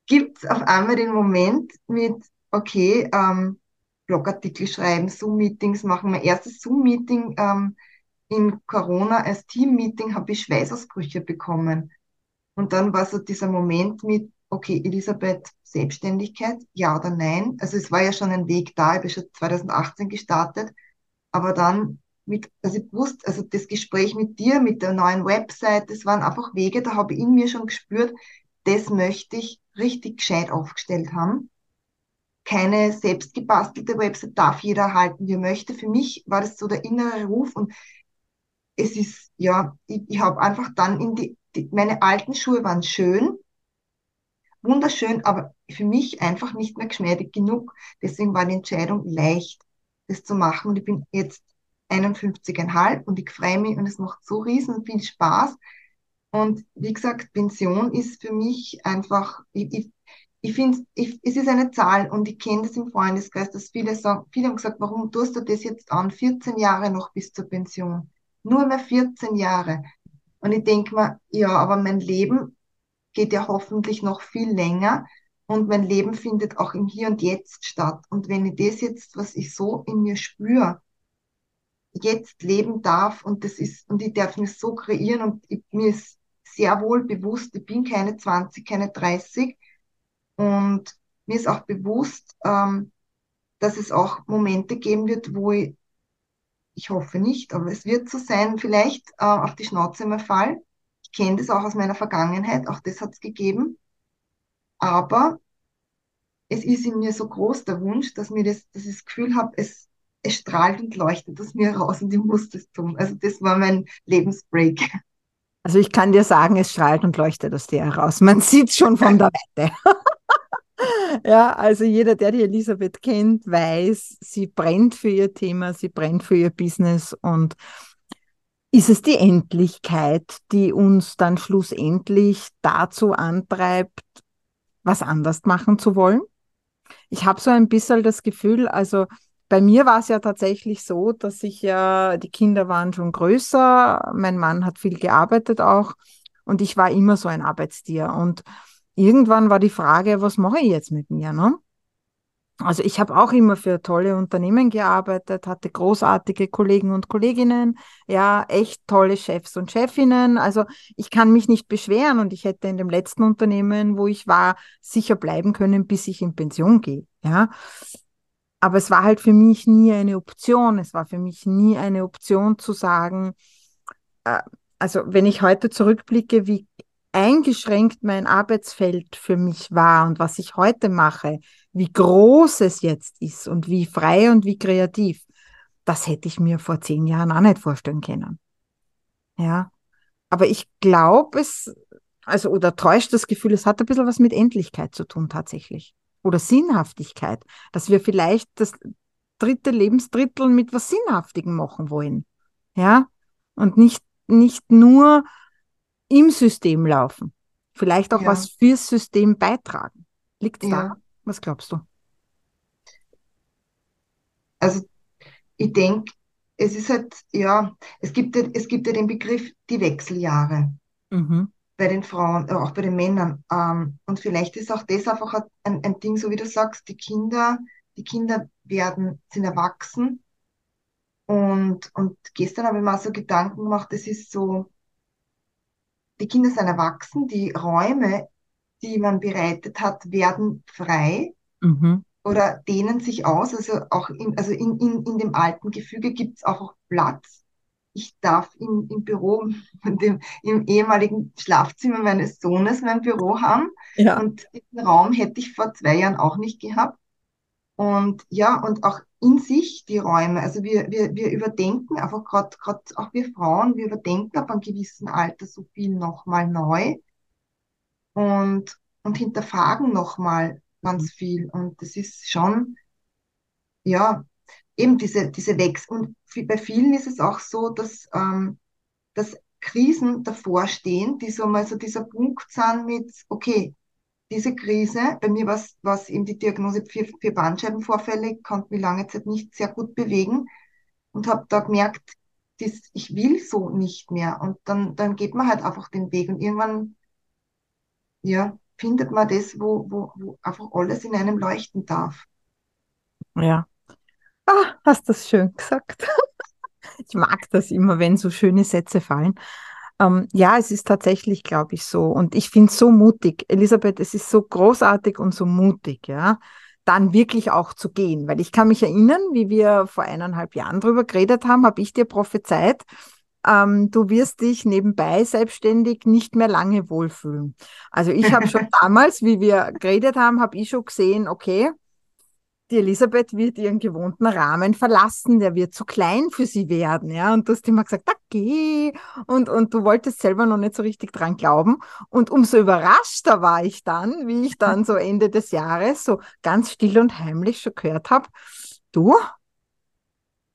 gibt es auf einmal den Moment mit, okay, ähm, Blogartikel schreiben, Zoom-Meetings machen. Mein erstes Zoom-Meeting ähm, in Corona als Team-Meeting habe ich Schweißausbrüche bekommen. Und dann war so dieser Moment mit, okay, Elisabeth, Selbstständigkeit, ja oder nein? Also es war ja schon ein Weg da, ich bin schon 2018 gestartet, aber dann mit, also ich wusste, also das Gespräch mit dir, mit der neuen Website, das waren einfach Wege, da habe ich in mir schon gespürt, das möchte ich richtig gescheit aufgestellt haben. Keine selbstgebastelte Website darf jeder erhalten, wie er möchte. Für mich war das so der innere Ruf und es ist, ja, ich, ich habe einfach dann in die, die, meine alten Schuhe waren schön, wunderschön, aber für mich einfach nicht mehr geschmeidig genug. Deswegen war die Entscheidung leicht, das zu machen. Und ich bin jetzt 51,5 und ich freue mich und es macht so riesen viel Spaß. Und wie gesagt, Pension ist für mich einfach, ich, ich, ich finde, es ist eine Zahl und ich kenne das im Freundeskreis, dass viele sagen, viele haben gesagt, warum tust du das jetzt an? 14 Jahre noch bis zur Pension. Nur mehr 14 Jahre. Und ich denke mir, ja, aber mein Leben geht ja hoffentlich noch viel länger. und mein Leben findet auch im Hier und Jetzt statt. Und wenn ich das jetzt, was ich so in mir spüre, jetzt leben darf und das ist, und ich darf mich so kreieren und ich, mir ist sehr wohl bewusst, ich bin keine 20, keine 30 und mir ist auch bewusst, ähm, dass es auch Momente geben wird, wo ich, ich hoffe nicht, aber es wird so sein, vielleicht äh, auf die Schnauze mal fall. Ich kenne das auch aus meiner Vergangenheit, auch das hat es gegeben. Aber es ist in mir so groß der Wunsch, dass mir das, dass ich das Gefühl habe, es, es strahlt und leuchtet aus mir raus und ich muss das tun. Also das war mein Lebensbreak. Also ich kann dir sagen, es strahlt und leuchtet aus dir heraus. Man sieht schon von der Weite. ja, also jeder, der die Elisabeth kennt, weiß, sie brennt für ihr Thema, sie brennt für ihr Business und ist es die Endlichkeit, die uns dann schlussendlich dazu antreibt, was anders machen zu wollen? Ich habe so ein bisschen das Gefühl, also bei mir war es ja tatsächlich so, dass ich ja, die Kinder waren schon größer, mein Mann hat viel gearbeitet auch und ich war immer so ein Arbeitstier. Und irgendwann war die Frage, was mache ich jetzt mit mir? Ne? Also ich habe auch immer für tolle Unternehmen gearbeitet, hatte großartige Kollegen und Kolleginnen, ja, echt tolle Chefs und Chefinnen. Also ich kann mich nicht beschweren und ich hätte in dem letzten Unternehmen, wo ich war, sicher bleiben können, bis ich in Pension gehe, ja. Aber es war halt für mich nie eine Option. Es war für mich nie eine Option zu sagen, äh, also wenn ich heute zurückblicke, wie eingeschränkt mein Arbeitsfeld für mich war und was ich heute mache, wie groß es jetzt ist und wie frei und wie kreativ, das hätte ich mir vor zehn Jahren auch nicht vorstellen können. Ja. Aber ich glaube, es, also, oder täuscht das Gefühl, es hat ein bisschen was mit Endlichkeit zu tun, tatsächlich. Oder Sinnhaftigkeit, dass wir vielleicht das dritte Lebensdrittel mit was Sinnhaftigem machen wollen. Ja. Und nicht, nicht nur im System laufen. Vielleicht auch ja. was fürs System beitragen. Liegt es ja. da? Was glaubst du? Also ich denke, es ist halt, ja, es gibt, es gibt ja den Begriff die Wechseljahre mhm. bei den Frauen, auch bei den Männern. Ähm, und vielleicht ist auch das einfach ein, ein Ding, so wie du sagst, die Kinder, die Kinder werden, sind erwachsen. Und, und gestern habe ich mir auch so Gedanken gemacht, es ist so, die Kinder sind erwachsen, die Räume, die man bereitet hat, werden frei mhm. oder dehnen sich aus. Also auch in, also in, in, in dem alten Gefüge gibt es auch Platz. Ich darf in, im Büro, dem, im ehemaligen Schlafzimmer meines Sohnes mein Büro haben. Ja. Und diesen Raum hätte ich vor zwei Jahren auch nicht gehabt. Und ja, und auch in sich die Räume. Also wir, wir, wir überdenken einfach gerade, gerade auch wir Frauen, wir überdenken ab einem gewissen Alter so viel nochmal neu und, und hinterfragen nochmal ganz viel. Und das ist schon, ja, eben diese, diese Wechsel. Und bei vielen ist es auch so, dass, ähm, dass Krisen davor stehen, die so mal so dieser Punkt sind mit, okay, diese Krise, bei mir war es eben die Diagnose für, für Bandscheibenvorfälle, konnte mich lange Zeit nicht sehr gut bewegen und habe da gemerkt, das, ich will so nicht mehr. Und dann, dann geht man halt einfach den Weg und irgendwann, ja, findet man das, wo, wo, wo einfach alles in einem leuchten darf. Ja. Ah, hast das schön gesagt. ich mag das immer, wenn so schöne Sätze fallen. Ähm, ja, es ist tatsächlich, glaube ich, so. Und ich finde es so mutig. Elisabeth, es ist so großartig und so mutig, ja, dann wirklich auch zu gehen. Weil ich kann mich erinnern, wie wir vor eineinhalb Jahren drüber geredet haben, habe ich dir prophezeit, ähm, du wirst dich nebenbei selbstständig nicht mehr lange wohlfühlen. Also ich habe schon damals, wie wir geredet haben, habe ich schon gesehen, okay, die Elisabeth wird ihren gewohnten Rahmen verlassen, der wird zu klein für sie werden, ja. Und du hast immer gesagt, da geh. Und, und du wolltest selber noch nicht so richtig dran glauben. Und umso überraschter war ich dann, wie ich dann so Ende des Jahres so ganz still und heimlich schon gehört habe, du,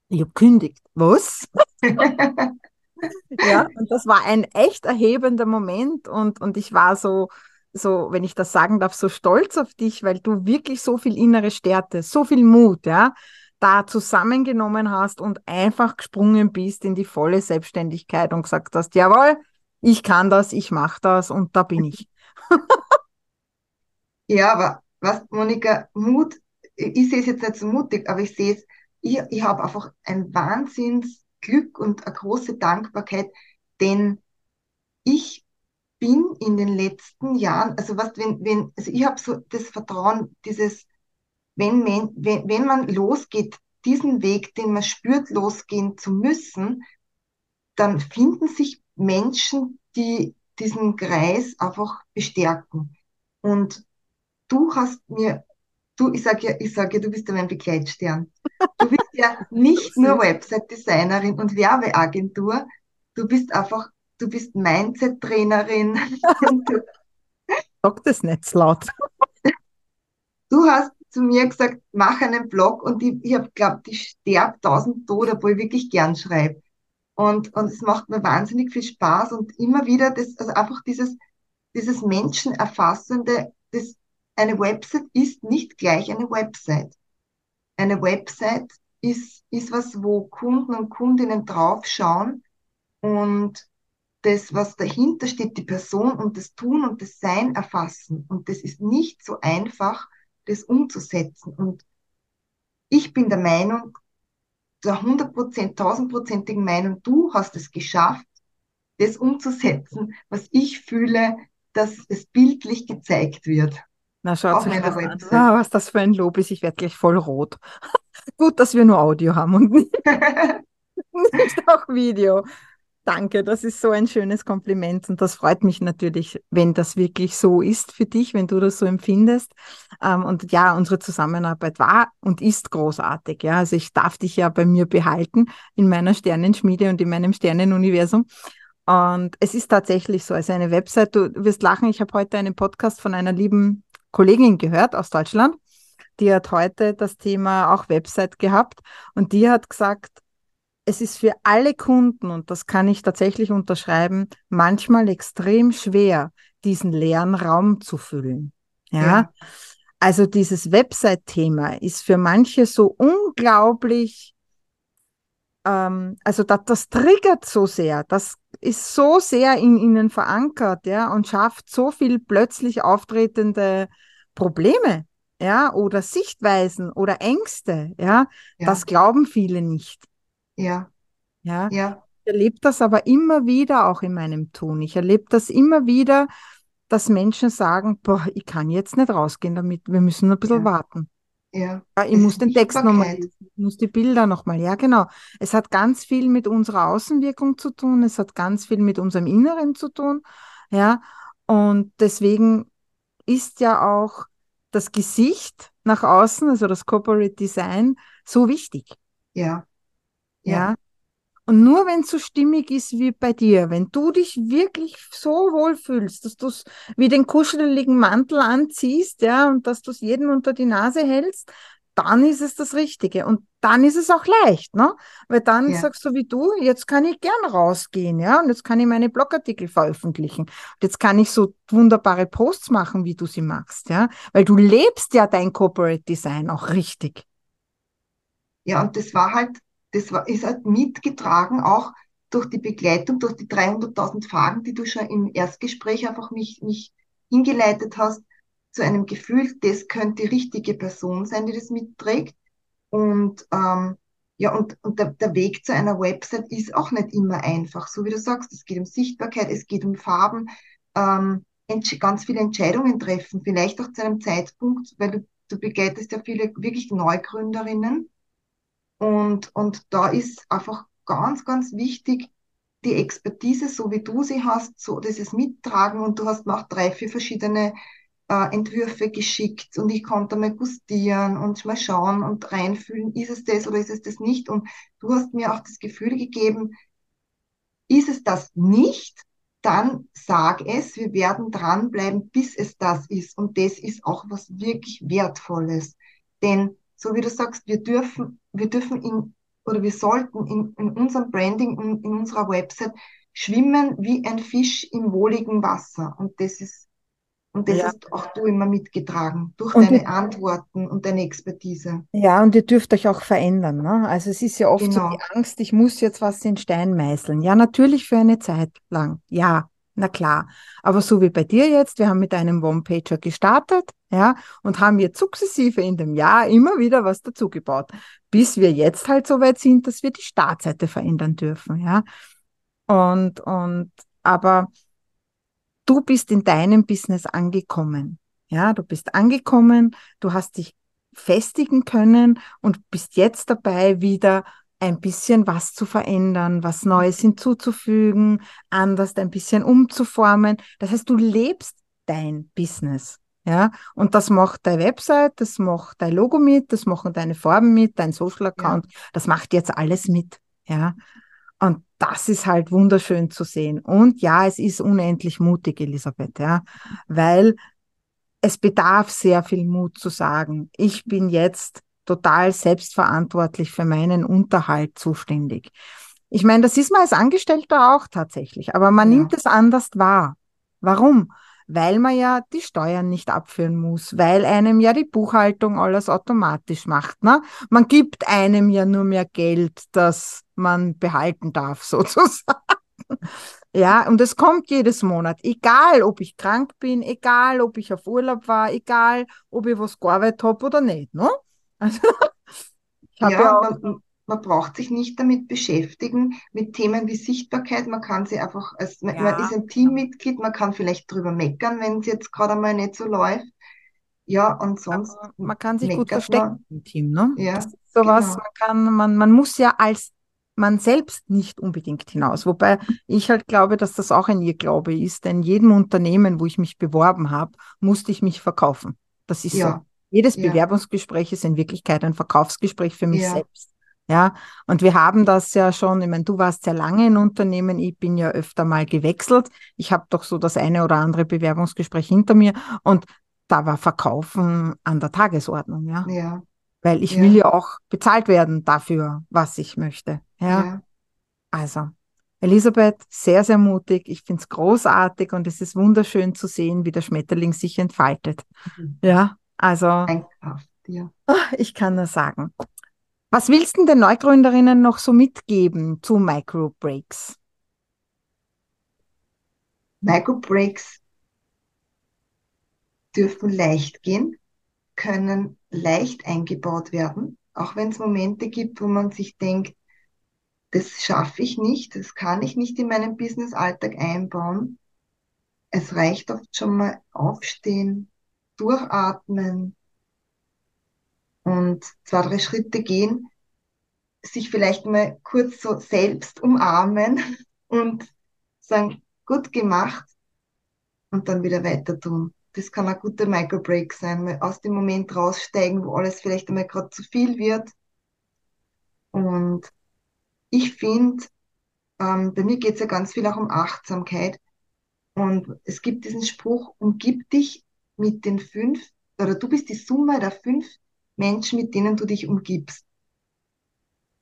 ich habe kündigt. Was? ja, und das war ein echt erhebender Moment und, und ich war so, so, wenn ich das sagen darf, so stolz auf dich, weil du wirklich so viel innere Stärke, so viel Mut, ja, da zusammengenommen hast und einfach gesprungen bist in die volle Selbstständigkeit und gesagt hast, jawohl, ich kann das, ich mache das und da bin ich. Ja, aber was, Monika, Mut, ich sehe es jetzt nicht so mutig, aber ich sehe es, ich, ich habe einfach ein Wahnsinnsglück und eine große Dankbarkeit, denn ich bin in den letzten Jahren, also was, wenn, wenn, also ich habe so das Vertrauen, dieses, wenn, wenn, wenn man losgeht, diesen Weg, den man spürt, losgehen zu müssen, dann finden sich Menschen, die diesen Kreis einfach bestärken. Und du hast mir, du, ich sage ja, ich sage ja, du bist ja mein Begleitstern. Du bist ja nicht nur Website-Designerin und Werbeagentur, du bist einfach, du bist Mindset-Trainerin. Sag das nicht laut. Du hast zu mir gesagt, mach einen Blog und ich, ich habe glaubt, ich sterbe tausend Tode, obwohl ich wirklich gern schreibe. Und, und es macht mir wahnsinnig viel Spaß und immer wieder das, also einfach dieses, dieses Menschenerfassende, das, eine Website ist nicht gleich eine Website. Eine Website ist, ist was, wo Kunden und Kundinnen draufschauen und das, was dahinter steht, die Person und das Tun und das Sein erfassen. Und das ist nicht so einfach, das umzusetzen. Und ich bin der Meinung, der 100%, 1000%igen Meinung, du hast es geschafft, das umzusetzen, was ich fühle, dass es bildlich gezeigt wird. Na, schaut das an. Ah, was das für ein Lob ist. Ich werde gleich voll rot. Gut, dass wir nur Audio haben und nicht, nicht auch Video. Danke, das ist so ein schönes Kompliment und das freut mich natürlich, wenn das wirklich so ist für dich, wenn du das so empfindest. Ähm, und ja, unsere Zusammenarbeit war und ist großartig. Ja, also ich darf dich ja bei mir behalten in meiner Sternenschmiede und in meinem Sternenuniversum. Und es ist tatsächlich so, also eine Website, du wirst lachen, ich habe heute einen Podcast von einer lieben Kollegin gehört aus Deutschland, die hat heute das Thema auch Website gehabt und die hat gesagt, es ist für alle Kunden, und das kann ich tatsächlich unterschreiben, manchmal extrem schwer, diesen leeren Raum zu füllen. Ja. ja. Also dieses Website-Thema ist für manche so unglaublich, ähm, also das, das triggert so sehr, das ist so sehr in ihnen verankert, ja, und schafft so viel plötzlich auftretende Probleme, ja, oder Sichtweisen oder Ängste, ja, ja. das glauben viele nicht. Ja. Ja. ja. Ich erlebe das aber immer wieder auch in meinem Tun. Ich erlebe das immer wieder, dass Menschen sagen, boah, ich kann jetzt nicht rausgehen damit, wir müssen ein bisschen ja. warten. Ja. ja ich muss den Text nochmal lesen, ich muss die Bilder nochmal, ja genau. Es hat ganz viel mit unserer Außenwirkung zu tun, es hat ganz viel mit unserem Inneren zu tun, ja. Und deswegen ist ja auch das Gesicht nach außen, also das Corporate Design, so wichtig. Ja. Ja. Und nur wenn es so stimmig ist wie bei dir, wenn du dich wirklich so wohl fühlst, dass du es wie den kuscheligen Mantel anziehst, ja, und dass du es jedem unter die Nase hältst, dann ist es das Richtige. Und dann ist es auch leicht, ne? Weil dann ja. sagst du wie du, jetzt kann ich gern rausgehen, ja, und jetzt kann ich meine Blogartikel veröffentlichen. Und jetzt kann ich so wunderbare Posts machen, wie du sie machst, ja. Weil du lebst ja dein Corporate Design auch richtig. Ja, und das war halt das war, ist halt mitgetragen auch durch die Begleitung, durch die 300.000 Fragen, die du schon im Erstgespräch einfach mich, mich hingeleitet hast, zu einem Gefühl, das könnte die richtige Person sein, die das mitträgt. Und ähm, ja, und, und der, der Weg zu einer Website ist auch nicht immer einfach. So wie du sagst, es geht um Sichtbarkeit, es geht um Farben, ähm, ganz viele Entscheidungen treffen, vielleicht auch zu einem Zeitpunkt, weil du, du begleitest ja viele wirklich Neugründerinnen, und, und da ist einfach ganz, ganz wichtig, die Expertise, so wie du sie hast, so dieses Mittragen. Und du hast mir auch drei, vier verschiedene äh, Entwürfe geschickt. Und ich konnte mal gustieren und mal schauen und reinfühlen, ist es das oder ist es das nicht? Und du hast mir auch das Gefühl gegeben, ist es das nicht, dann sag es, wir werden dranbleiben, bis es das ist. Und das ist auch was wirklich Wertvolles, denn so wie du sagst, wir dürfen, wir dürfen in, oder wir sollten in, in unserem Branding, in, in unserer Website schwimmen wie ein Fisch im wohligen Wasser. Und das ist, und das ja. hast auch du immer mitgetragen, durch und deine Antworten und deine Expertise. Ja, und ihr dürft euch auch verändern. Ne? Also es ist ja oft genau. so die Angst, ich muss jetzt was in Stein meißeln. Ja, natürlich für eine Zeit lang. Ja, Na klar. Aber so wie bei dir jetzt, wir haben mit einem One-Pager gestartet, ja, und haben jetzt sukzessive in dem Jahr immer wieder was dazugebaut, bis wir jetzt halt so weit sind, dass wir die Startseite verändern dürfen, ja. Und, und, aber du bist in deinem Business angekommen. Ja, du bist angekommen, du hast dich festigen können und bist jetzt dabei, wieder ein bisschen was zu verändern, was Neues hinzuzufügen, anders ein bisschen umzuformen. Das heißt, du lebst dein Business. Ja, und das macht deine Website, das macht dein Logo mit, das machen deine Farben mit, dein Social Account, ja. das macht jetzt alles mit. Ja, und das ist halt wunderschön zu sehen. Und ja, es ist unendlich mutig, Elisabeth, ja, weil es bedarf sehr viel Mut zu sagen, ich bin jetzt total selbstverantwortlich für meinen Unterhalt zuständig. Ich meine, das ist man als Angestellter auch tatsächlich, aber man ja. nimmt es anders wahr. Warum? Weil man ja die Steuern nicht abführen muss, weil einem ja die Buchhaltung alles automatisch macht. Ne? Man gibt einem ja nur mehr Geld, das man behalten darf, sozusagen. Ja, und es kommt jedes Monat, egal ob ich krank bin, egal ob ich auf Urlaub war, egal ob ich was gearbeitet habe oder nicht. Ne? Also, ja, ja man, man, braucht sich nicht damit beschäftigen, mit Themen wie Sichtbarkeit. Man kann sie einfach, als, ja. man ist ein Teammitglied, man kann vielleicht drüber meckern, wenn es jetzt gerade einmal nicht so läuft. Ja, und sonst. Aber man kann sich gut verstecken man. im Team, ne? Ja, das ist sowas, genau. man kann, man, man muss ja als man selbst nicht unbedingt hinaus. Wobei ich halt glaube, dass das auch ein Irrglaube ist, denn jedem Unternehmen, wo ich mich beworben habe, musste ich mich verkaufen. Das ist ja. so. Jedes ja. Bewerbungsgespräch ist in Wirklichkeit ein Verkaufsgespräch für mich ja. selbst. Ja, und wir haben das ja schon, ich meine, du warst sehr lange in Unternehmen, ich bin ja öfter mal gewechselt. Ich habe doch so das eine oder andere Bewerbungsgespräch hinter mir und da war Verkaufen an der Tagesordnung, ja. Ja. Weil ich ja. will ja auch bezahlt werden dafür, was ich möchte. Ja. ja. Also, Elisabeth, sehr, sehr mutig. Ich finde es großartig und es ist wunderschön zu sehen, wie der Schmetterling sich entfaltet. Mhm. Ja, also. Ja. Ich kann nur sagen. Was willst du den Neugründerinnen noch so mitgeben zu Microbreaks? Microbreaks dürfen leicht gehen, können leicht eingebaut werden, auch wenn es Momente gibt, wo man sich denkt, das schaffe ich nicht, das kann ich nicht in meinen Business-Alltag einbauen. Es reicht oft schon mal aufstehen, durchatmen und zwei, drei Schritte gehen, sich vielleicht mal kurz so selbst umarmen und sagen, gut gemacht und dann wieder weiter tun. Das kann ein guter Microbreak sein, mal aus dem Moment raussteigen, wo alles vielleicht einmal gerade zu viel wird. Und ich finde, ähm, bei mir geht es ja ganz viel auch um Achtsamkeit. Und es gibt diesen Spruch, umgib dich mit den fünf, oder du bist die Summe der fünf Menschen, mit denen du dich umgibst.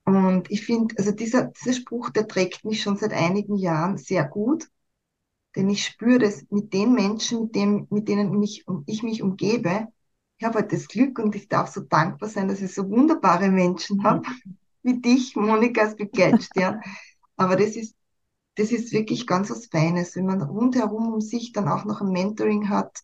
Und ich finde, also dieser, dieser Spruch, der trägt mich schon seit einigen Jahren sehr gut, denn ich spüre das mit den Menschen, mit, dem, mit denen mich, ich mich umgebe. Ich habe halt das Glück und ich darf so dankbar sein, dass ich so wunderbare Menschen habe, wie dich, Monika, als Begleitstern. Aber das ist, das ist wirklich ganz was Feines, wenn man rundherum um sich dann auch noch ein Mentoring hat,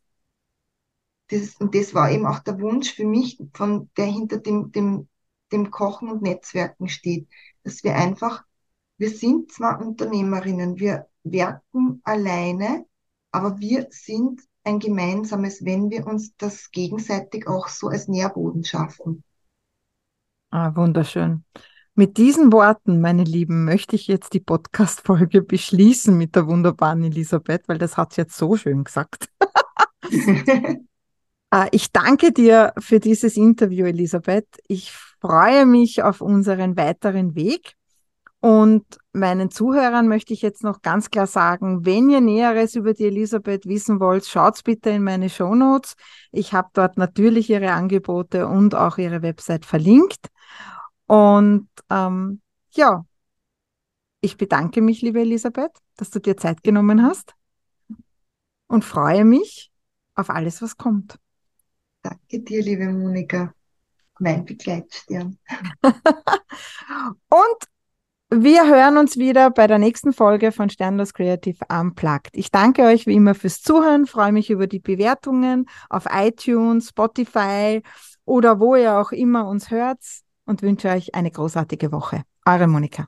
das, und das war eben auch der Wunsch für mich, von der hinter dem, dem, dem Kochen und Netzwerken steht, dass wir einfach, wir sind zwar Unternehmerinnen, wir werken alleine, aber wir sind ein gemeinsames, wenn wir uns das gegenseitig auch so als Nährboden schaffen. Ah, wunderschön. Mit diesen Worten, meine Lieben, möchte ich jetzt die Podcast-Folge beschließen mit der wunderbaren Elisabeth, weil das hat sie jetzt so schön gesagt. Äh, ich danke dir für dieses Interview, Elisabeth. Ich freue mich auf unseren weiteren Weg. Und meinen Zuhörern möchte ich jetzt noch ganz klar sagen, wenn ihr Näheres über die Elisabeth wissen wollt, schaut bitte in meine Show Notes. Ich habe dort natürlich ihre Angebote und auch ihre Website verlinkt. Und ähm, ja, ich bedanke mich, liebe Elisabeth, dass du dir Zeit genommen hast und freue mich auf alles, was kommt. Danke dir, liebe Monika, mein Begleitstern. Und Wir hören uns wieder bei der nächsten Folge von Sternlos Creative Unplugged. Ich danke euch wie immer fürs Zuhören, freue mich über die Bewertungen auf iTunes, Spotify oder wo ihr auch immer uns hört und wünsche euch eine großartige Woche. Eure Monika.